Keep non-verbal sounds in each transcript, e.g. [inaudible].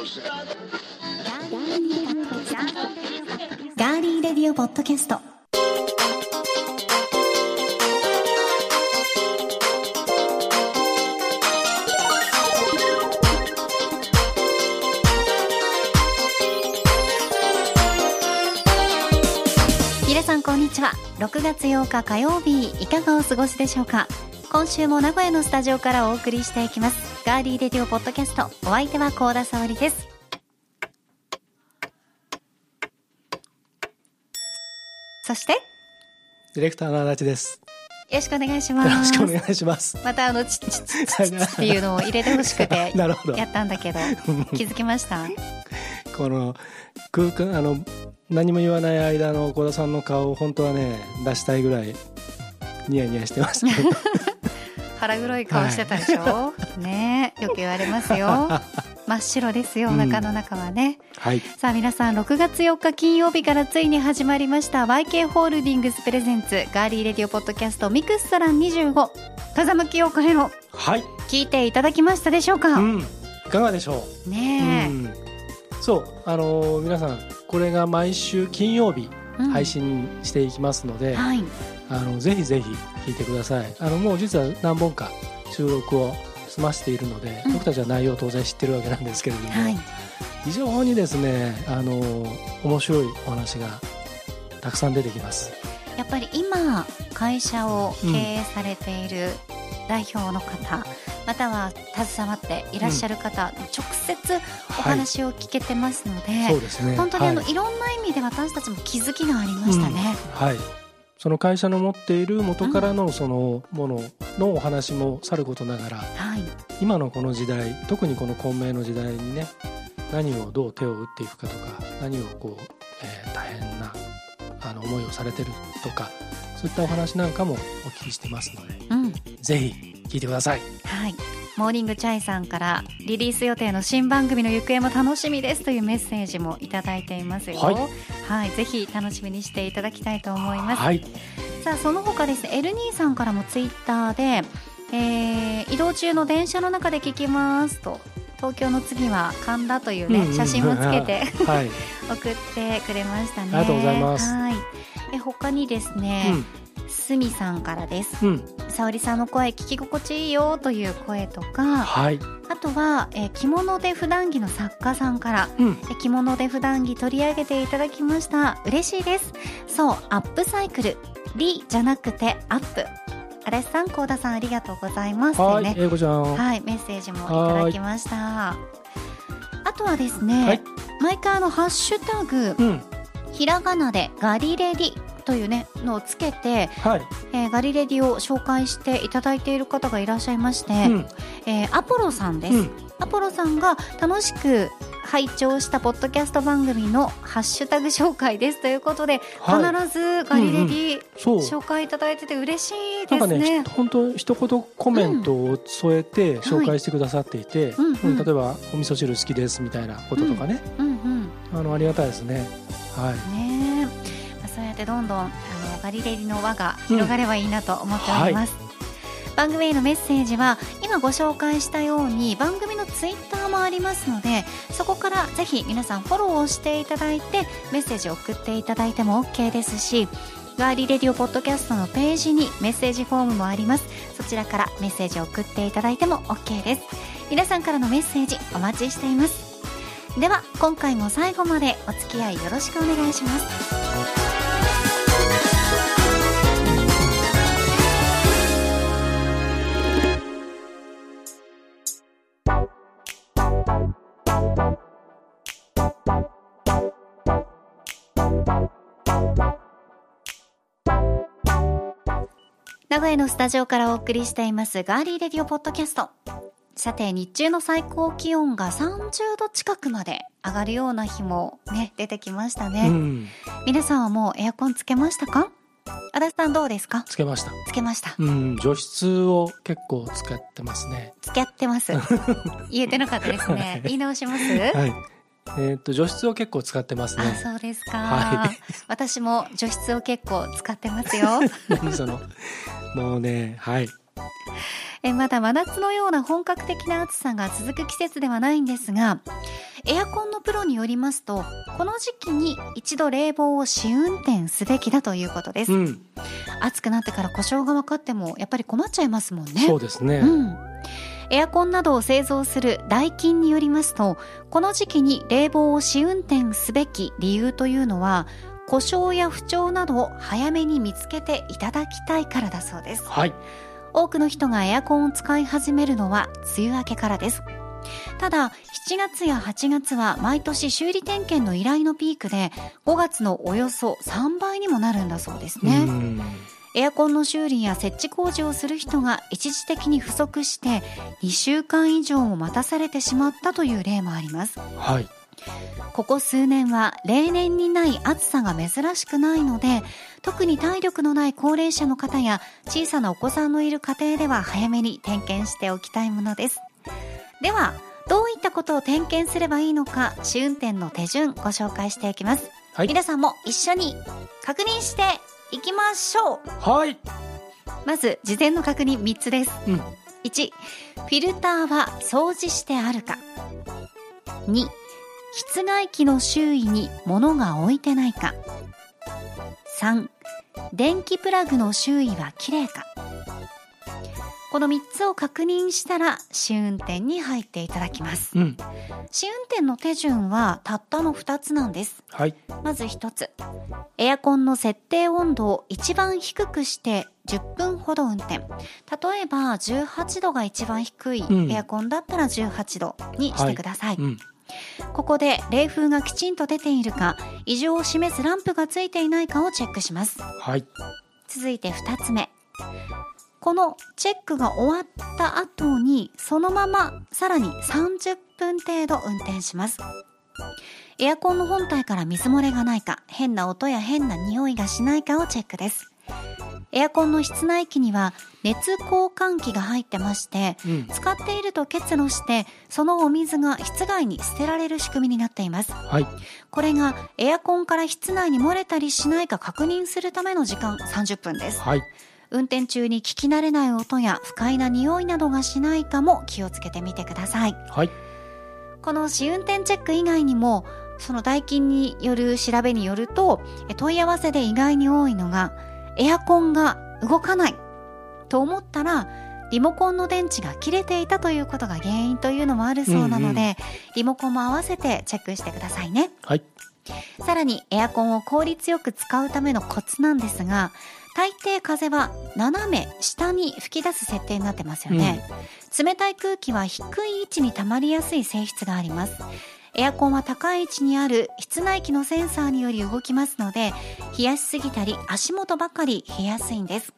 ガーリーレディオポッドキャスト。皆さんこんにちは。6月8日火曜日いかがお過ごしでしょうか。今週も名古屋のスタジオからお送りしていきます。ガーリーレディオポッドキャストお相手は高田沙織ですそして？よディレクターの足立です。ろしくお願いしよますろしくお願いします。またあのチッチッチッチッチッっていうのを入れてほしくて [laughs] や。ったんだけど気づきました？この空間あの何も言わない間の小田さんの顔を本当はね出したいぐらいニヤニヤしてます。腹黒い顔してたでしょ、ねえよく言われますよ [laughs] 真っ白ですよお腹の中はね、はい。さあ皆さん6月4日金曜日からついに始まりました YK ホールディングスプレゼンツガーリーレディオポッドキャストミクストラン25風向きを変えろはい。聞いていただきましたでしょうか、うん。いかがでしょう？ねえ、うん。そうあの皆さんこれが毎週金曜日うん配信していきますので、はいあのぜひぜひ聞いてください。あのもう実は何本か収録を済ませているので、うん僕たちは内容を当然知ってるわけなんですけれども、はい非常にですねあの面白いお話がたくさん出てきます。やっぱり今会社を経営されている代表の方、または携わっていらっしゃる方、直接お話を聞けてますので、そうですね。本当にあの、はいい、ろんな意味で私たちも気づきがありましたね。はい。その会社の持っている元からのそのもののお話もさることながら、はい、今のこの時代特にこの混迷の時代にね何をどう手を打っていくかとか何をこう、えー大変なあの思いをされてるとかそういったお話なんかもお聞きしてますのでうん、ぜひ聞いてください。はい。モーニングチャイさんからリリース予定の新番組の行方も楽しみですというメッセージもいただいていますよ。はいはい、ぜひ楽しみにしていただきたいと思います。はい。さあその他ですねエルニーさんからもツイッターで、えー移動中の電車の中で聞きますと東京の次は神田というね、うんうん。写真もつけて [laughs] はい、[laughs] 送ってくれましたね。ありがとうございます。はい。え他にですね、すみさんからです。うんうん。沙織さんの声聞き心地いいよという声とかはい、あとは、えー着物で普段着の作家さんからうん、え着物で普段着取り上げていただきました。嬉しいです。そうアップサイクル。リじゃなくてアップ。荒井さん幸田さんありがとうございます。はい、ね。英子ちゃん、はいメッセージもいただきました。あとはですね、はい。毎回あのハッシュタグうん、ひらがなでガリレディというねのをつけて、はい、えーガリレディを紹介していただいている方がいらっしゃいまして、うん、えーアポロさんです、うん。アポロさんが楽しく拝聴したポッドキャスト番組のハッシュタグ紹介ですということで、はい。必ずガリレディそう。紹介いただいてて嬉しいですね。本当一言コメントを添えて紹介してくださっていて、うんうんうん。例えばお味噌汁好きですみたいなこととかね、うんうん。あのありがたいですね。はい。ねあ、そうやってどんどんあのガリレディの輪が広がればいいなと思っております。番組へのメッセージは今ご紹介したように番組のツイッターもありますのでそこからぜひ皆さんフォローをしていただいてメッセージを送っていただいても OK ですしガーリーレディオポッドキャストのページにメッセージフォームもあります。そちらからメッセージを送っていただいても OK です。皆さんからのメッセージお待ちしています。では今回も最後までお付き合いよろしくお願いします名古屋のスタジオからお送りしていますガーリーレディオポッドキャスト。さて日中の最高気温が30度近くまで上がるような日もね出てきましたね、うん、皆さんはもうエアコンつけましたか？足立さんどうですか？つけました。つけました。うん、除湿を結構使ってますね。付き合ってます。[laughs] 言えてなかったですね。言い直します、はい。えっ、と除湿を結構使ってますあね。そうですか、はい。私も除湿を結構使ってますよ。[laughs] 何その？もうね、はい。えまだ真夏のような本格的な暑さが続く季節ではないんですがエアコンのプロによりますとこの時期に一度冷房を試運転すべきだということです、うん、暑くなってから故障が分かってもやっぱり困っちゃいますもんね。そうですね、うん。エアコンなどを製造するダイキンによりますとこの時期に冷房を試運転すべき理由というのは故障や不調などを早めに見つけていただきたいからだそうです。はい。多くの人がエアコンを使い始めるのは梅雨明けからです。ただ7月や8月は毎年修理点検の依頼のピークで5月のおよそ3倍にもなるんだそうですね、うん。エアコンの修理や設置工事をする人が一時的に不足して2週間以上も待たされてしまったという例もあります。はいここ数年は例年にない暑さが珍しくないので特に体力のない高齢者の方や小さなお子さんのいる家庭では早めに点検しておきたいものです。ではどういったことを点検すればいいのか試運転の手順ご紹介していきます、はい。皆さんも一緒に確認していきましょう。はい。まず事前の確認3つです、うん。1フィルターは掃除してあるか。2室外機の周囲に物が置いてないか。3電気プラグの周囲はきれいか。この3つを確認したら試運転に入っていただきます。うん。試運転の手順はたったの2つなんです。はい。まず一つ。エアコンの設定温度を一番低くして10分ほど運転。例えば18度が一番低いうん。エアコンだったら18度にしてください、うんここで冷風がきちんと出ているか異常を示すランプがついていないかをチェックします。はい。続いて2つ目。このチェックが終わった後にそのままさらに30分程度運転します。エアコンの本体から水漏れがないか変な音や変な匂いがしないかをチェックですエアコンの室内機には熱交換器が入ってましてうん。使っていると結露してそのお水が室外に捨てられる仕組みになっています。はい。これがエアコンから室内に漏れたりしないか確認するための時間30分です。はい。運転中に聞き慣れない音や不快な匂いなどがしないかも気をつけてみてください。はい。この試運転チェック以外にもその代金による調べによるとえ問い合わせで意外に多いのがエアコンが動かないと思ったらリモコンの電池が切れていたということが原因というのもあるそうなので、うんうリモコンも合わせてチェックしてくださいね。はい。さらにエアコンを効率よく使うためのコツなんですが大抵風は斜め下に吹き出す設定になってますよね、冷たい空気は低い位置に溜まりやすい性質がありますエアコンは高い位置にある室内機のセンサーにより動きますので冷やしすぎたり足元ばかり冷えやすいんです。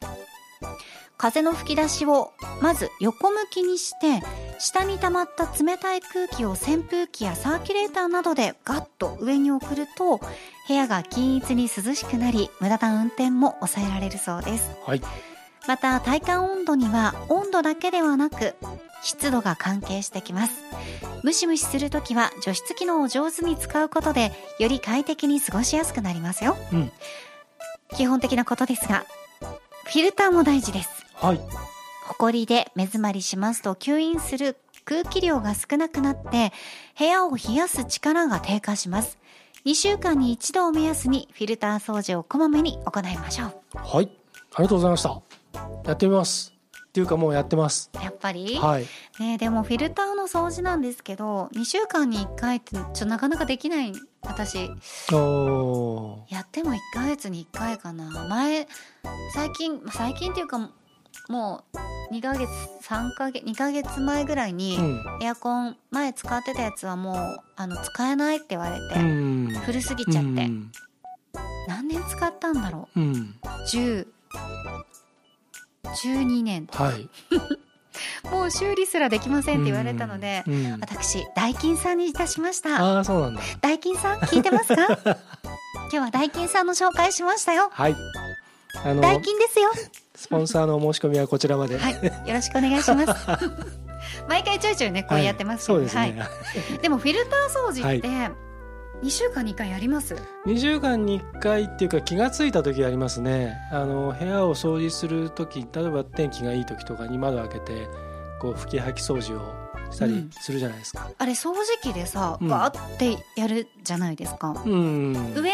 風の吹き出しをまず横向きにして下に溜まった冷たい空気を扇風機やサーキュレーターなどでガッと上に送ると部屋が均一に涼しくなり無駄な運転も抑えられるそうです。はい。また体感温度には温度だけではなく湿度が関係してきます。ムシムシするときは除湿機能を上手に使うことでより快適に過ごしやすくなりますよ、うん。基本的なことですがフィルターも大事です。はい。ホコリで目詰まりしますと吸引する空気量が少なくなって部屋を冷やす力が低下します。2週間に一度を目安にフィルター掃除をこまめに行いましょう。はい。ありがとうございましたやってみます。っていうかもうやってます。やっぱり、はい。ね、でもフィルターの掃除なんですけど2週間に1回ってちょっとなかなかできない私。おー。やっても1ヶ月に1回かな。前最近最近っていうかもう2ヶ月3ヶ月2ヶ月前ぐらいに、うん。エアコン前使ってたやつはもうあの使えないって言われて、うん。古すぎちゃって、うん。何年使ったんだろう？ん。う10 12年はい。[laughs] もう修理すらできませんって言われたので、うんうん。私ダイキンさんにいたしました。ああそうなんだ。ダイキンさん聞いてますか？[laughs] 今日はダイキンさんの紹介しましたよ。はい。あのダイキンですよ。スポンサーのお申し込みはこちらまで。はい。よろしくお願いします。[laughs] 毎回ちょいちょいねこうやってますけど、そうですね、はい。でもフィルター掃除って、2週間に1回やります？2週間に1回っていうか気が付いた時ありますね。あの部屋を掃除する時例えば天気がいい時とかに窓開けてこう拭き吐き掃除をしたりするじゃないですか、あれ掃除機でさうん。バーってやるじゃないですか、うん。上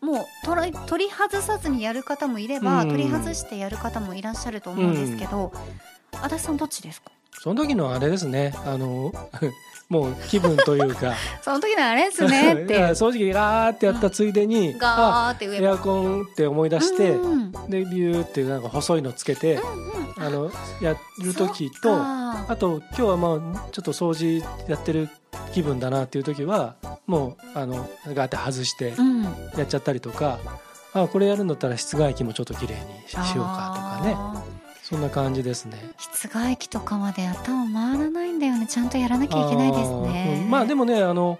もう取り取り外さずにやる方もいれば、うん。取り外してやる方もいらっしゃると思うんですけど、足立さんどっちですか？その時のあれですね。あのもう気分というか。[laughs] その時のあれですね [laughs] って。掃除機ガーってやったついでに、あガーって上エアコンって思い出して、うんうんでビューってなんか細いのつけて、あのやる時とああと今日はまあちょっと掃除やってる気分だなっていう時はもうあのガーって外してうんやっちゃったりとか、あこれやるんだったら室外機もちょっと綺麗にししようかとかねあそんな感じですね。ー室外機とかまで頭回らないんだよね。ちゃんとやらなきゃいけないですね。うん。まあでもねあの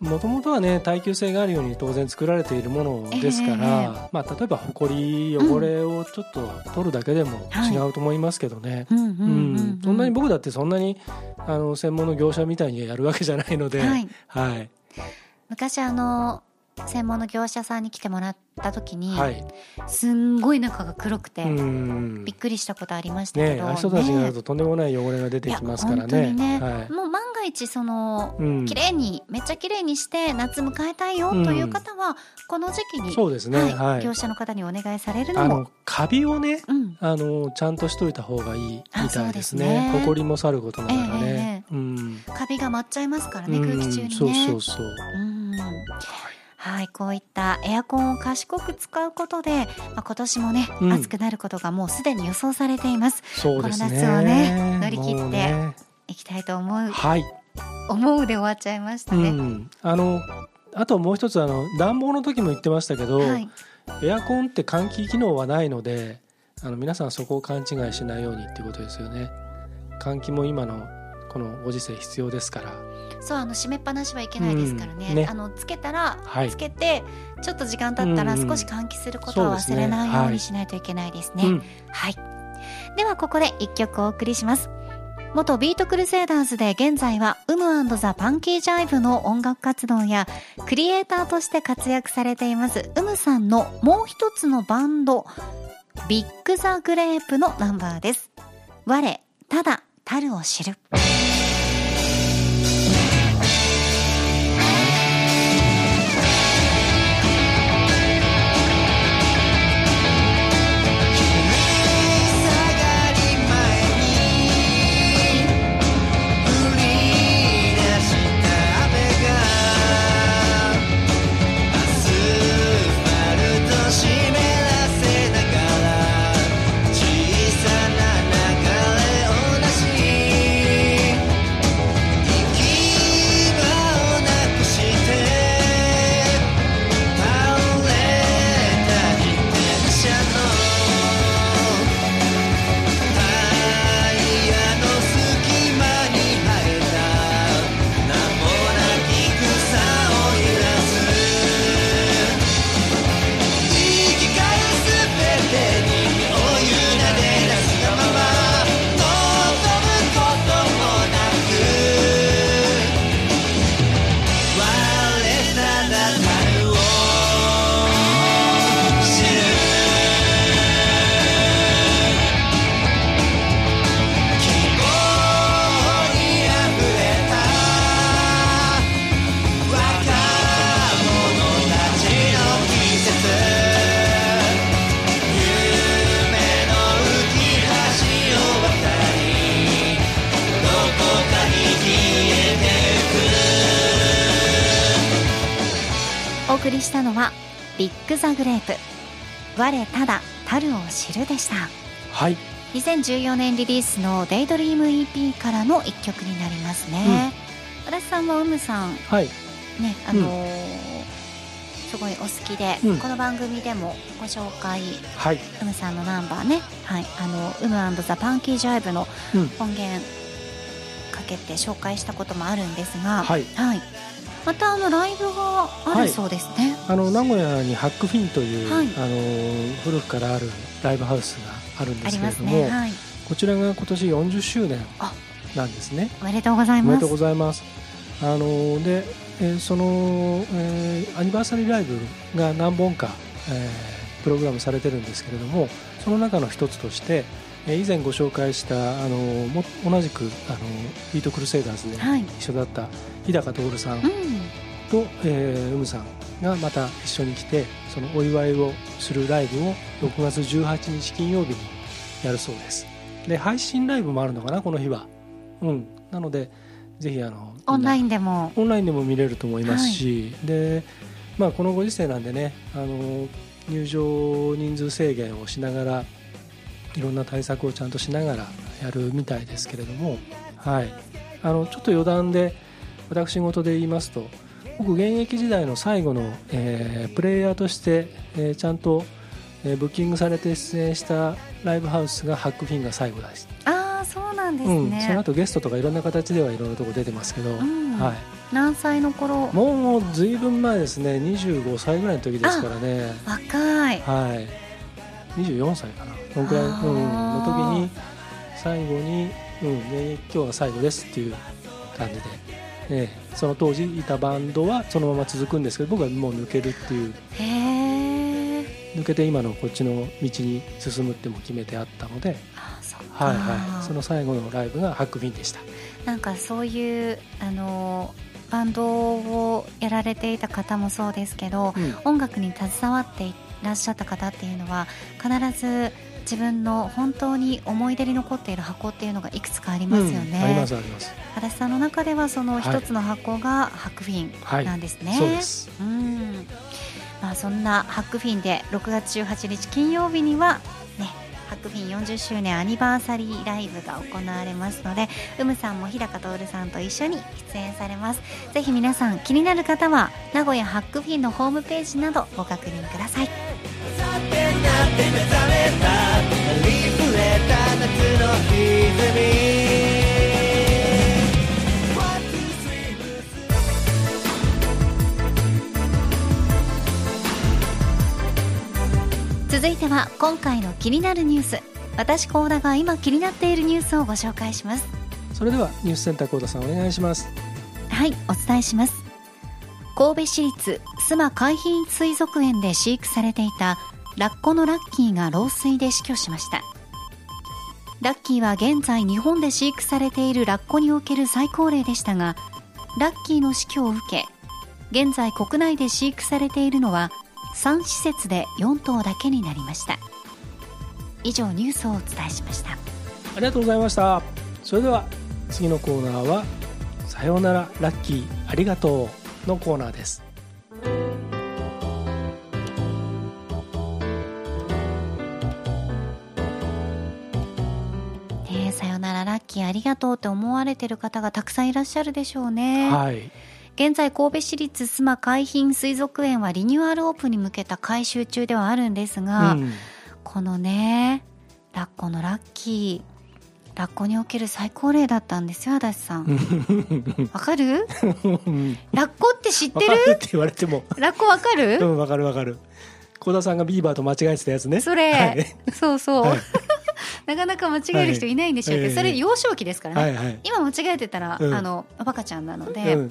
もともとはね耐久性があるように当然作られているものですから、ええまあ、例えばほこり汚れをちょっと取るだけでもはい。違うと思いますけどね、そんなに僕だってそんなにあの専門の業者みたいにやるわけじゃないので、はい。はい。昔あの専門の業者さんに来てもらった時に、はい。すんごい中が黒くて、うん。びっくりしたことありましたけど、ね人たちがやるととんでもない汚れが出てきますからね。にねはい。もう万が一そのうん。綺麗にめっちゃ綺麗にして夏迎えたいようん。という方はこの時期に、そうですね、はいはい。業者の方にお願いされるのも。あのカビをねうん。あのちゃんとしといた方がいいみたいですね。ね。ほこりもさることながらね。えうん。カビが舞っちゃいますからね、空気中にね。そうそうそう。うんはい、こういったエアコンを賢く使うことで、まあ、今年もね、うん暑くなることがもうすでに予想されています。そうですね。この夏をね乗り切っていきたいと思う、はい。思うで終わっちゃいましたうね。ん。あのあともう一つあの暖房の時も言ってましたけど、はい、エアコンって換気機能はないので、あの皆さんそこを勘違いしないようにっていうことですよね。換気も今のこのご時世必要ですから。そうあの閉めっぱなしはいけないですからね,、うんねあのつけたら、はいつけてちょっと時間経ったら少し換気することを忘れないようはいにしないといけないですね。うん。はい。ではここで一曲お送りします。元ビートクルセイダーズで現在はウムザ・パンキージャイブの音楽活動やクリエイターとして活躍されていますウムさんのもう一つのバンドビッグ・ザ・グレープのナンバーです。我、ただ、たるを知る。ビッグ・ザ・グレープ。我ただたるを知るでした。はい。2014年リリースの「デイドリーム EP からの一曲になりますね、足立さんはうむさん。はい。ねあのーすごいお好きで、うん。この番組でもご紹介。はい。うむさんのナンバーね。はい。あのウムザ・パンキージャイブのうん。音源かけて紹介したこともあるんですが。はい。またあのライブがあるそうですね、あの名古屋にハックフィンという、はい。あの古くからあるライブハウスがあるんですけれども、すね。はい。こちらが今年40周年あ。なんですね。おめでとうございおめでとうますございます。あのでえーその、えーアニバーサリーライブが何本か、えープログラムされてるんですけれどもその中の一つとして、えー以前ご紹介したあのも同じくあのビートクルセイダーズではい。一緒だった日高徹さんうん。と、えー、うむさんがまた一緒に来てそのお祝いをするライブを6月18日金曜日にやるそうです。で配信ライブもあるのかなこの日は。うん。なのでぜひあのオンラインンでも。オンラインでも見れると思いますし、でまあこのご時世なんでねあの入場人数制限をしながらいろんな対策をちゃんとしながらやるみたいですけれども、はい、あのちょっと余談で私事で言いますと僕現役時代の最後の、えープレイヤーとして、えーちゃんと、えーブッキングされて出演したライブハウスがハックフィンが最後ですああそうなんですうん、そのね、後ゲストとかいろんな形ではいろんなとこ出てますけど、ん。はい、何歳の頃？もうずいぶん前ですね。25歳ぐらいの時ですからね。若い。はい24歳かな。そのくらい、うん、の時に最後に、うん、現役今日が最後ですっていう感じで、ええその当時いたバンドはそのまま続くんですけど僕はもう抜けるっていう。抜けて今のこっちの道に進むっても決めてあったので、はいはい、その最後のライブがハックフィンでした。なんかそういうあのバンドをやられていた方もそうですけど、うん。音楽に携わっていらっしゃった方っていうのは必ず自分の本当に思い出に残っている箱っていうのがいくつかありますよね、うんありますあります。足立さんの中ではそのはい一つの箱がハックフィはい。ンなんですね、そうです。うん。まあ、そんなハックフィンで6月18日金曜日にはねハックフィン40周年アニバーサリーライブが行われますのでうむさんも日高徹さんと一緒に出演されます。ぜひ皆さん気になる方は名古屋ハックフィンのホームページなどご確認くださいって目覚めたありふれた夏の歪み One, two, three, 続いては今回の気になるニュース。私高田が今気になっているニュースをご紹介します。それではニュースセンター幸田さんお願いします。はいお伝えします。神戸市立須磨海浜水族園で飼育されていたラッコのラッキーが老衰で死去しました。ラッキーは現在日本で飼育されているラッコにおける最高齢でしたがラッキーの死去を受け現在国内で飼育されているのは3施設で4頭だけになりました。以上ニュースをお伝えしました。ありがとうございました。それでは次のコーナーはさようならラッキーありがとうのコーナーです。さよならラッキーありがとうって思われてる方がたくさんいらっしゃるでしょうね、はい。現在神戸市立須磨海浜水族園はリニューアルオープンに向けた改修中ではあるんですが、うん。このねラッコのラッキーラッコにおける最高齢だったんですよ足立さん。[laughs] わかる？う [laughs] んラッコって知ってる？るって言われても。ラッコわかる、うんわかるわかる。幸田さんがビーバーと間違えてたやつね。それ、はい。そうそう、はいなかなか間違える人い。ないんでしょうけど、それ幼少期ですからね、今間違えてたら、あのバカちゃんなので。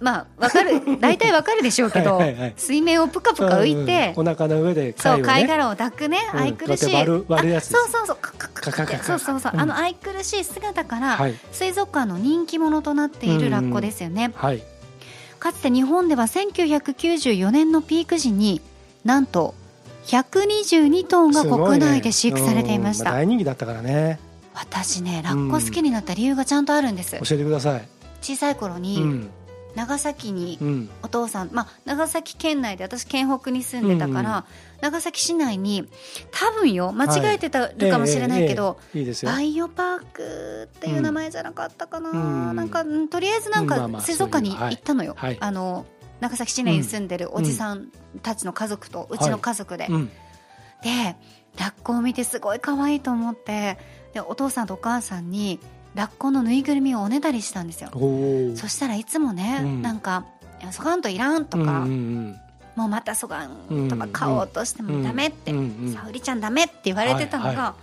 まあ、わかる、[laughs] 大体わかるでしょうけど、水面をぷかぷか浮いて、お腹の上でそう、貝殻を抱くね、愛くるしい、そうそうそう、カカカカカそうそうそう、あの愛くるしい姿から、水族館の人気者となっているラッコですよね。はい。かつて日本では1994年のピーク時に、なんと122頭が国内で飼育されていました、うん。大人気だったからね。私ねラッコ好きになった理由がちゃんとあるんです、教えてください。小さい頃うにん。長崎にうん。お父さん、まあ、長崎県内で私県北に住んでたから、うんうん長崎市内に多分よ間違えてたるかもしれないけど、バイオパークっていう名前じゃなかったかな、うん。なんかうんとりあえずなんか水族館に行ったのよ、はい。はい。あの長崎市内に住んでるおじさんたちの家族とうちの家族で、うん。でラッコを見てすごい可愛いと思ってでお父さんとお母さんにラッコのぬいぐるみをおねだりしたんですよ。そしたらいつもね、うん。なんか「いやそがんといらん」とか、うんうんもうまたそがんとか買おうとしてもダメって、うんうんちゃんダメって言われてたのが、はいは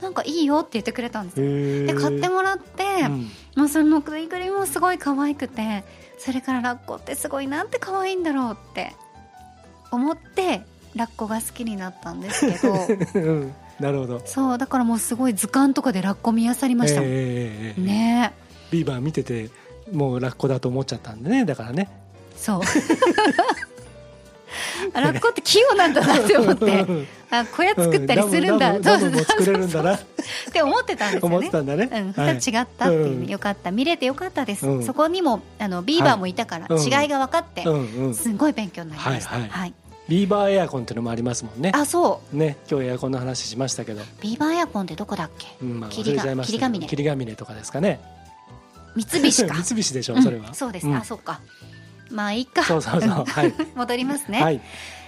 なんかいいよって言ってくれたんですよ。で買ってもらって、うん。もうそのぬいぐるみもすごい可愛くてそれからラッコってすごいなんて可愛いんだろうって思ってラッコが好きになったんですけど。[laughs] うんなるほど。そうだからもうすごい図鑑とかでラッコ見漁りましたもん、ええええええ。ね。ビーバー見ててもうラッコだと思っちゃったんでねだからね。そうあラッコって器用なんだなって思って。あ小屋作ったりするんだ、うダムダムダムも作れるんだな。って思ってたんですよね。思ってたんだね、うん、違ったっていうね、うんよかった見れてよかったです、うん。そこにもあのビーバーもいたから違いが分かって、すごい勉強になりました、はいはい。ビーバーエアコンっていうのもありますもんね。あそう。ね。今日エアコンの話しましたけど、ビーバーエアコンってどこだっけ？うんまあ、霧が忘れちゃいましたけど。霧ヶ峰。霧ヶ峰とかですかね。三菱か。[laughs] 三菱でしょうんそれは、そうです、ん。あそうかまあいいか。そうそうそう。はい、[laughs] 戻りますね、はい。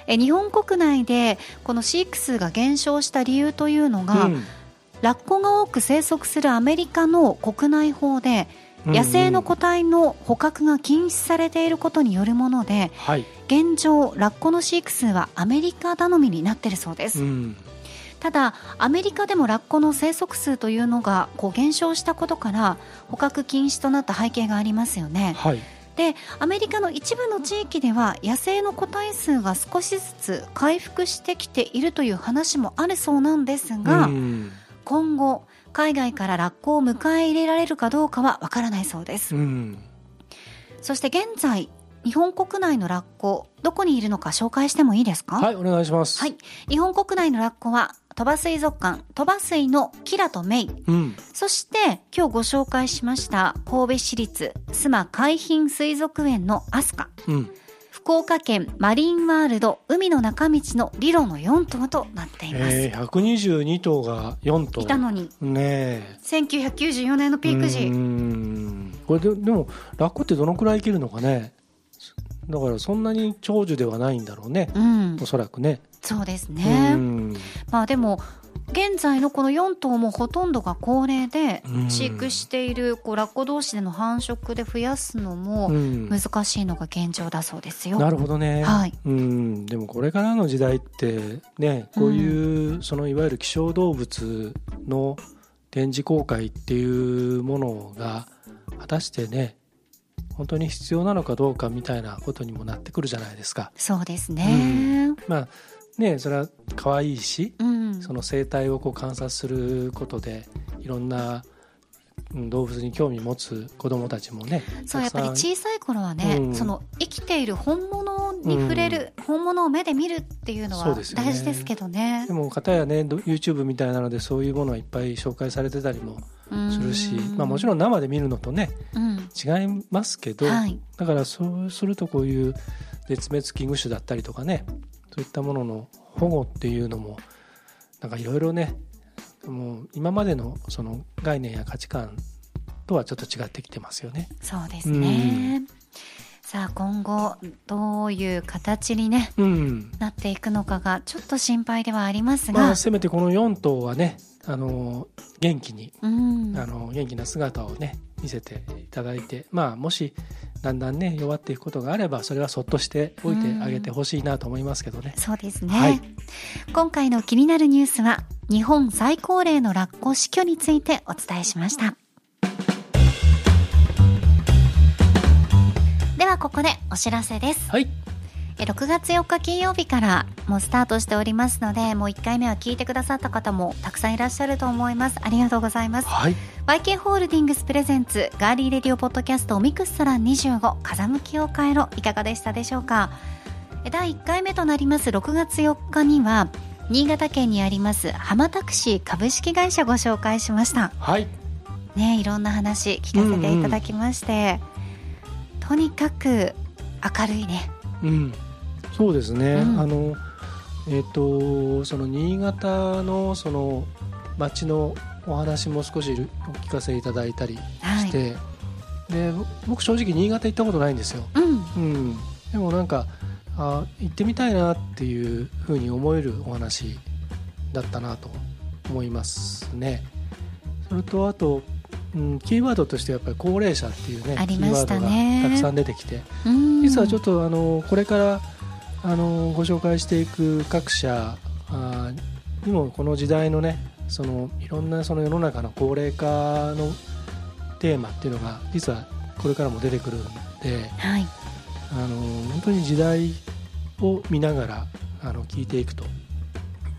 え日本国内でこの飼育数が減少した理由というのが、うん。ラッコが多く生息するアメリカの国内法で野生の個体の捕獲が禁止されていることによるものではい、現状ラッコの飼育数はアメリカ頼みになっているそうです、うん。ただアメリカでもラッコの生息数というのがこう減少したことから捕獲禁止となった背景がありますよね。はいでアメリカの一部の地域では野生の個体数が少しずつ回復してきているという話もあるそうなんですが、うん。今後海外からラッコを迎え入れられるかどうかはわからないそうです、うん。そして現在日本国内のラッコどこにいるのか紹介してもいいですか？はいお願いします。はい。日本国内のラッコは鳥羽水族館鳥羽水のキラとメイ。うん。そして今日ご紹介しました神戸市立須磨海浜水族園のアスカ。うん。福岡県マリンワールド海の中道のリロの4頭となっています、えー、122頭が4頭。いたのに。ねえ。1994年のピークう時ん。これででもラッコってどのくらい生きるのかね。だからそんなに長寿ではないんだろうね。うん。おそらくねそうですうね、ん。まあでも現在のこの4頭もほとんどが高齢でうん。飼育しているこうラッコ同士での繁殖で増やすのもうん。難しいのが現状だそうですよ。なるほどね、はい。うん、でもこれからの時代ってねこういう、そのいわゆる希少動物の展示公開っていうものが果たしてね本当に必要なのかどうかみたいなことにもなってくるじゃないですか。そうですね。まあねそれは可愛いしうん、その生態をこう観察することでいろんなうん動物に興味持つ子どもたちもねそうやっぱり小さい頃はね、うん。その生きている本物に触れる、本物を目で見るっていうのは大事ですけどね。で。も片やねど YouTube みたいなのでそういうものはいっぱい紹介されてたりもするし、まあ、もちろん生で見るのとねうん、違いますけど、はい、だからそうするとこういう絶滅危惧種だったりとかねそういったものの保護っていうのもなんかいろいろねもう今までのその概念や価値観とはちょっと違ってきてますよね。そうですね。さあ今後どういう形にねうんなっていくのかがちょっと心配ではありますが、まあ、せめてこの4頭はねあの元気にうん、あの元気な姿をね見せていただいてまあもしだんだんね弱っていくことがあればそれはそっとしておいてあげてほしいなと思いますけどね。そうですね、はい。今回の気になるニュースは日本最高齢のラッコ死去についてお伝えしました。ではここでお知らせです。はい、え6月4日金曜日からもうスタートしておりますのでもう1回目は聞いてくださった方もたくさんいらっしゃると思います。ありがとうございます。はい、YK ホールディングスプレゼンツガーリーレディオポッドキャストミクストラン25風向きを変えろいかがでしたでしょうか？え第1回目となります6月4日には新潟県にあります浜タクシー株式会社ご紹介しました。はい、ねいろんな話聞かせていただきまして、とにかく明るいね。うん、そうですね。うん。あのえっ、とその新潟のその町のお話も少しお聞かせいただいたりはい。して、でぼ僕正直新潟行ったことないんですよ。うん。うん、でもなんかあ行ってみたいなっていうふうに思えるお話だったなと思いますね。それとあと、うん、キーワードとしてやっぱり高齢者っていうねね。キーワードがたくさん出てきて。うん。実はちょっとあのこれからあのご紹介していく各社あにもこの時代のねそのいろんなその世の中の高齢化のテーマっていうのが実はこれからも出てくるんではい。あの本当に時代を見ながらあの聞いていくと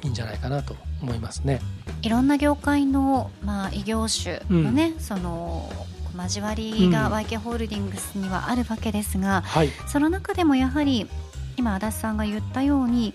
いいんじゃないかなと思いますね。いろんな業界の、まあ、異業種のね、その交わりがうん。YK ホールディングスにはあるわけですが、はい、その中でもやはり今足立さんが言ったように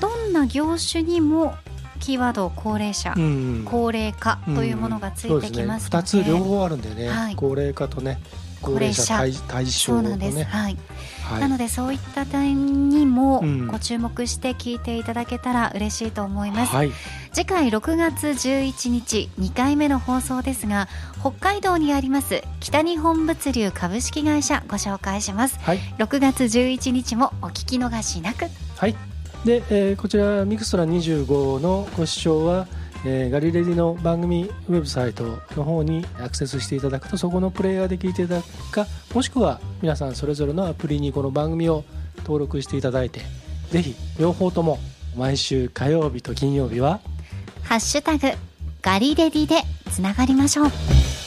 どんな業種にもキーワード高齢者、うん高齢化というものがついてきますので、そうですね、2つ両方あるんでね、はい。高齢化とね高齢者対対そうなんです、はい。はい。なのでそういった点にもうん。ご注目して聞いていただけたら嬉しいと思います、はい、次回6月11日2回目の放送ですが北海道にあります北日本物流株式会社ご紹介します。はい、6月11日もお聞き逃しなく。はい。で、えーこちらミクストラ25のご視聴は、えーガリレディの番組ウェブサイトの方にアクセスしていただくとそこのプレイヤーで聞いていただくかもしくは皆さんそれぞれのアプリにこの番組を登録していただいてぜひ両方とも毎週火曜日と金曜日はハッシュタグガリレディでつながりましょう。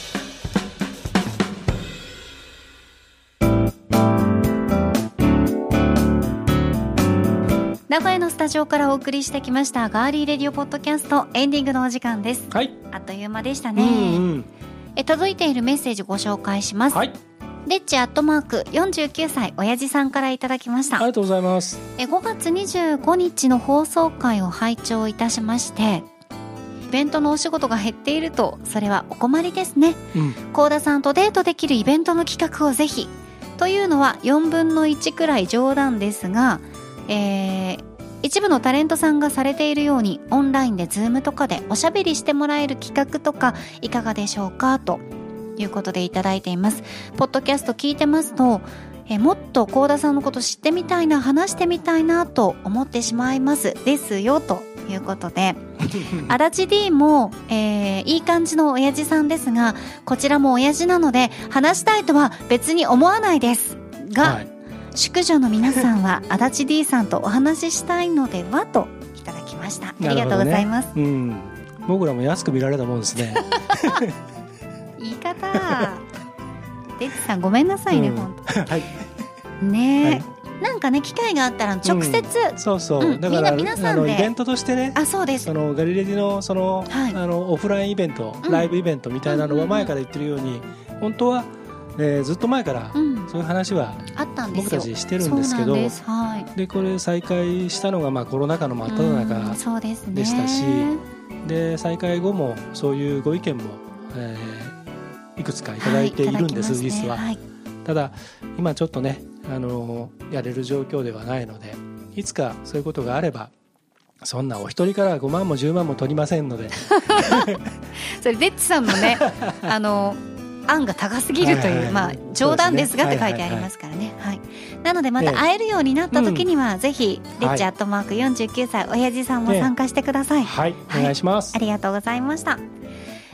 名古屋のスタジオからお送りしてきましたガーリーレディオポッドキャストエンディングのお時間です。はい、あっという間でしたうね、んうん。え届いているメッセージご紹介します、はい。レッチアットマーク49歳親父さんからいただきました。ありがとうございます。え5月25日の放送回を拝聴いたしましてイベントのお仕事が減っているとそれはお困りですね。うん。幸田さんとデートできるイベントの企画をぜひ。というのは4分の1くらい冗談ですが、えー一部のタレントさんがされているようにオンラインでズームとかでおしゃべりしてもらえる企画とかいかがでしょうか？ということでいただいています。ポッドキャスト聞いてますとえーもっと幸田さんのこと知ってみたいな話してみたいなと思ってしまいます。ですよということで。足立 D も、えーいい感じの親父さんですがこちらも親父なので話したいとは別に思わないです。が、はい宿女の皆さんは [laughs] 足立 D さんとお話ししたいのではといただきました、ありがとうございます。うん。僕らも安く見られたもんですね。[laughs] 言い方。デッチさんごめんなさいね、うん。本 [laughs] はい。当ねえ、はい。なんかね機会があったら直接、そうそう、うんだから皆さんで。イベントとしてねあそうです。そのガリレディのその,、はい。あのオフラインイベント、うん。ライブイベントみたいなのうんうんうんは前から言ってるように、本当は、えーずっと前からうんそういう話は僕たちしてるんですけどです。はい。でこれ再開したのがまあコロナ禍の真っ只うん中でしたしで再開後もそういうご意見も、えーいくつかいただいているんです、はい実は。はい。ただ今ちょっとね、あのやれる状況ではないのでいつかそういうことがあればそんなお一人から5万も10万も取りませんので。[laughs] それデッチさんのねあの案が高すぎるという、はいはいはいまあ冗談ですがって書いてありますからね。はい。なのでまたええ会えるようになった時には、ぜひレッチはいアットマーク49歳親父さんも参加してください。はいはいお願いしますありがとうございました。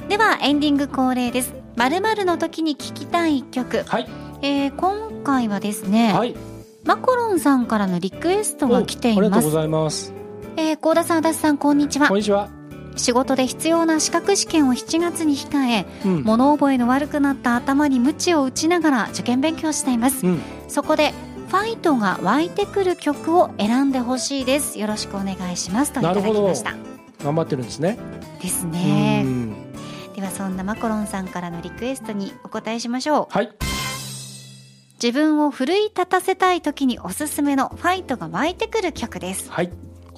ではエンディング恒例です。まるまるの時に聞きたい一曲。はいえー今回はですね、はいマコロンさんからのリクエストが来ています。おありがとうございますえー、高田さん、足立さん、こんにちはこん。にちは仕事で必要な資格試験を7月に控え、うん。物覚えの悪くなった頭に鞭を打ちながら受験勉強しています、うん。そこでファイトが湧いてくる曲を選んでほしいです。よろしくお願いします。といただきました。頑張ってるんですね。ですうねん。ではそんなマコロンさんからのリクエストにお答えしましょう。はい。自分を奮い立たせたい時におすすめのファイトが湧いてくる曲です。はい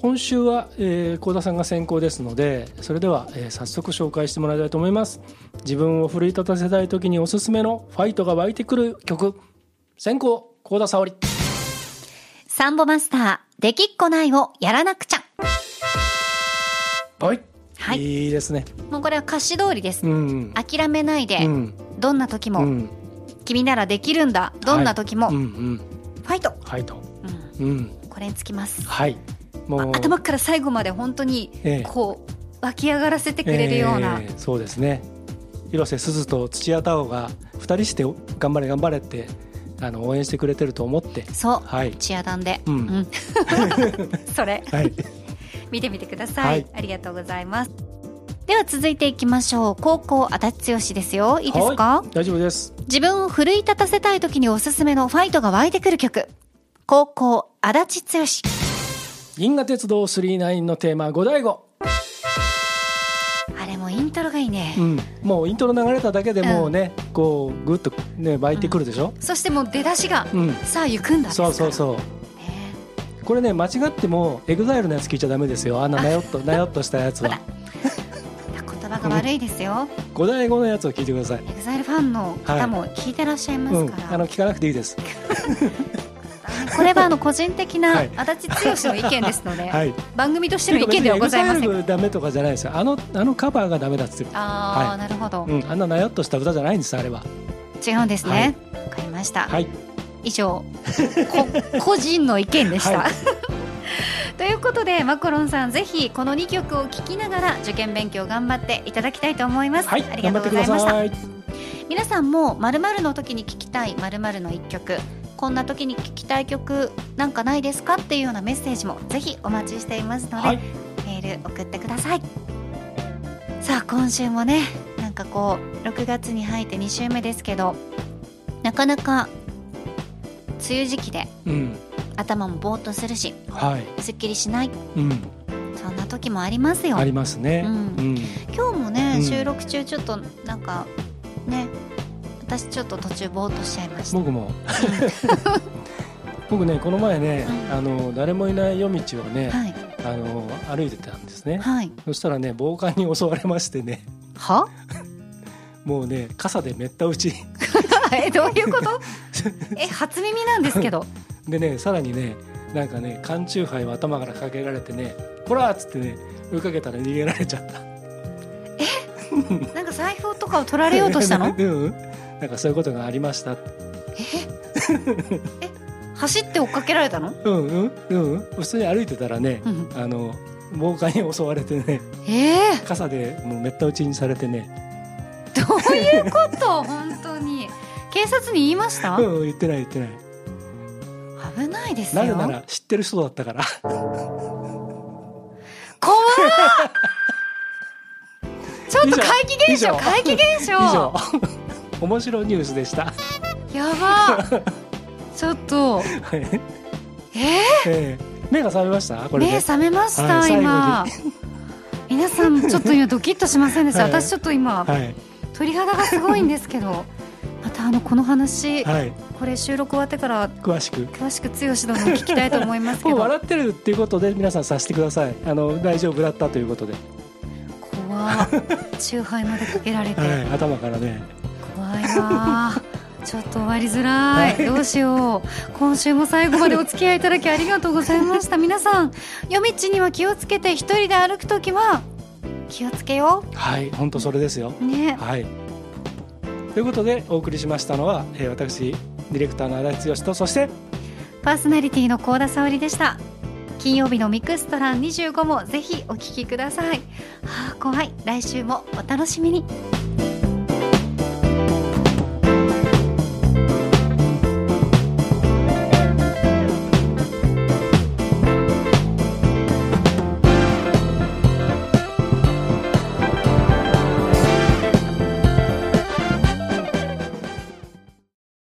今週はえー幸、田さんが先行ですのでそれでは、えー早速紹介してもらいたいと思います。自分を奮い立たせたい時におすすめのファイトが湧いてくる曲先行幸田沙織。サンボマスターできっこないをやらなくちゃ。はい、はい。いいですね。もうこれは歌詞通りです。うん諦めないで、うん。どんな時も、うん。君ならできるんだどんな時も、うんうん。ファイト、はいとうん。うん。これにつきます。はい頭から最後まで本当にええ。こう湧き上がらせてくれるような、えーそうですね。広瀬すずと土屋太鳳が2人して頑張れ頑張れってあの応援してくれてると思って。そう、はい。チアダンで、うん。[laughs] それ。はい。見てみてください、はい。ありがとうございます。では続いていきましょう。高校足立剛ですよ。いいですか、大丈夫です。自分を奮い立たせたい時におすすめのファイトが湧いてくる曲。高校足立剛銀河鉄道999のテーマ五大五あれもイントロがいいね、うん、もうイントロ流れただけでもうね、こうグッとね湧いてくるでしょ、そしてもう出だしが、うん。さあ行くんだ。そうそうそう。ね。これね間違っても EXILE のやつ聞いちゃダメですよ。あんななよっとなよっとしたやつは。言葉が悪いですよ。ゴダイゴのやつを聞いてください。エグザイルファンの方も聞いてらっしゃいまうんすから、あの聞かなくていいです [laughs] これはあの個人的はない。足立剛の意見ですので、[laughs] はい。番組としての意見ではございません。ダメとかじゃないですよ。あのあのカバーがダメだっつってる。ああ、はい。なるほど、うん、あんななよっとした歌じゃないんですあれは。違うんですね。わ、かりました、はい。以上こ [laughs] 個人の意見でした、はい。[laughs] ということでマコロンさんぜひこの2曲を聴きながら受験勉強頑張っていただきたいと思います、はい。ありがとうございました。皆さんも〇〇の時に聴きたい〇〇の1曲こんな時に聴きたい曲なんかないですかっていうようなメッセージもぜひお待ちしていますので、はい。メール送ってください。さあ今週もねなんかこう6月に入って2週目ですけどなかなか梅雨時期でうん。頭もぼーっとするしはい。すっきりしない。うん。そんな時もありますよ。ありますね。うん。うん。今日もね、うん。収録中ちょっとなんかね私ちょっと途中ぼーっとしちゃいました。僕も。[laughs] 僕ねこの前ね、うん。あの誰もいない夜道をね、はい。あの歩いてたんですね、はい。そしたらね暴漢に襲われましてね。は？[laughs] もうね傘でめった打ち。[laughs] えどういうこと？え初耳なんですけど。でねさらにねなんかね缶チューハイを頭からかけられてね「こら!」っつってね追いかけたら逃げられちゃった。なんか財布とかを取られようとしたの？うんうんなんかそういうことがありました。[laughs] 走って追っかけられたの？うんうんうん。うん。普通に歩いてたらね、うんあの暴漢に襲われてねえ？え傘でもうめった打ちにされてね。どういうこと？[laughs] 本当に。警察に言いました？うんうん言ってない言ってない。危ないですよ。なぜなら知ってる人だったから。怖っ！[laughs] ちょっと怪奇現象怪奇現象面白いニュースでした。やば。[laughs] ちょっと。はい。え？ええ。目が覚めました？こー、れで。目覚めました、はい今。[laughs] 皆さんちょっと今ドキッとしませんでした、はい。私ちょっと今、はい。鳥肌がすごいんですけど [laughs] またあのこの話、はい。これ収録終わってから詳しく。詳しく剛殿に聞きたいと思いますけど。笑ってるっていうことで皆さん察してください。あの大丈夫だったということで、怖っ。チューハイまでかけられて、はい、頭からね [laughs] ちょっと終わりづらい。どうしよう。今週も最後までお付き合いいただきありがとうございました。皆さん夜道には気をつけて一人で歩くときは気をつけよはい本当それですよ。うね。はい。ということでお送りしましたのは、えー私ディレクターの足立剛とそしてパーソナリティの高田沙織でした。金曜日のミクストラン25もぜひお聞きください。はあ怖い。来週もお楽しみに